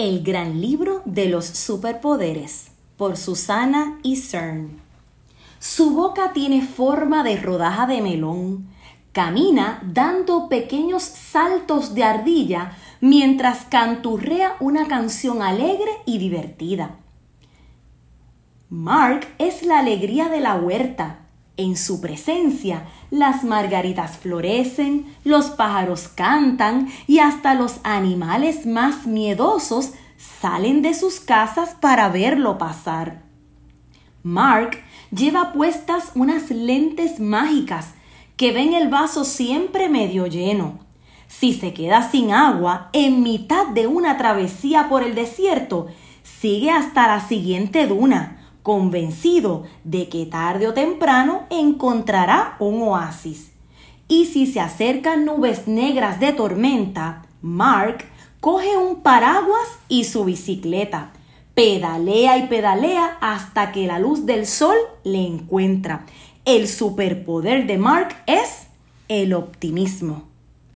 El gran libro de los superpoderes por Susana y CERN. Su boca tiene forma de rodaja de melón. Camina dando pequeños saltos de ardilla mientras canturrea una canción alegre y divertida. Mark es la alegría de la huerta. En su presencia, las margaritas florecen, los pájaros cantan y hasta los animales más miedosos salen de sus casas para verlo pasar. Mark lleva puestas unas lentes mágicas que ven el vaso siempre medio lleno. Si se queda sin agua en mitad de una travesía por el desierto, sigue hasta la siguiente duna convencido de que tarde o temprano encontrará un oasis. Y si se acercan nubes negras de tormenta, Mark coge un paraguas y su bicicleta. Pedalea y pedalea hasta que la luz del sol le encuentra. El superpoder de Mark es el optimismo.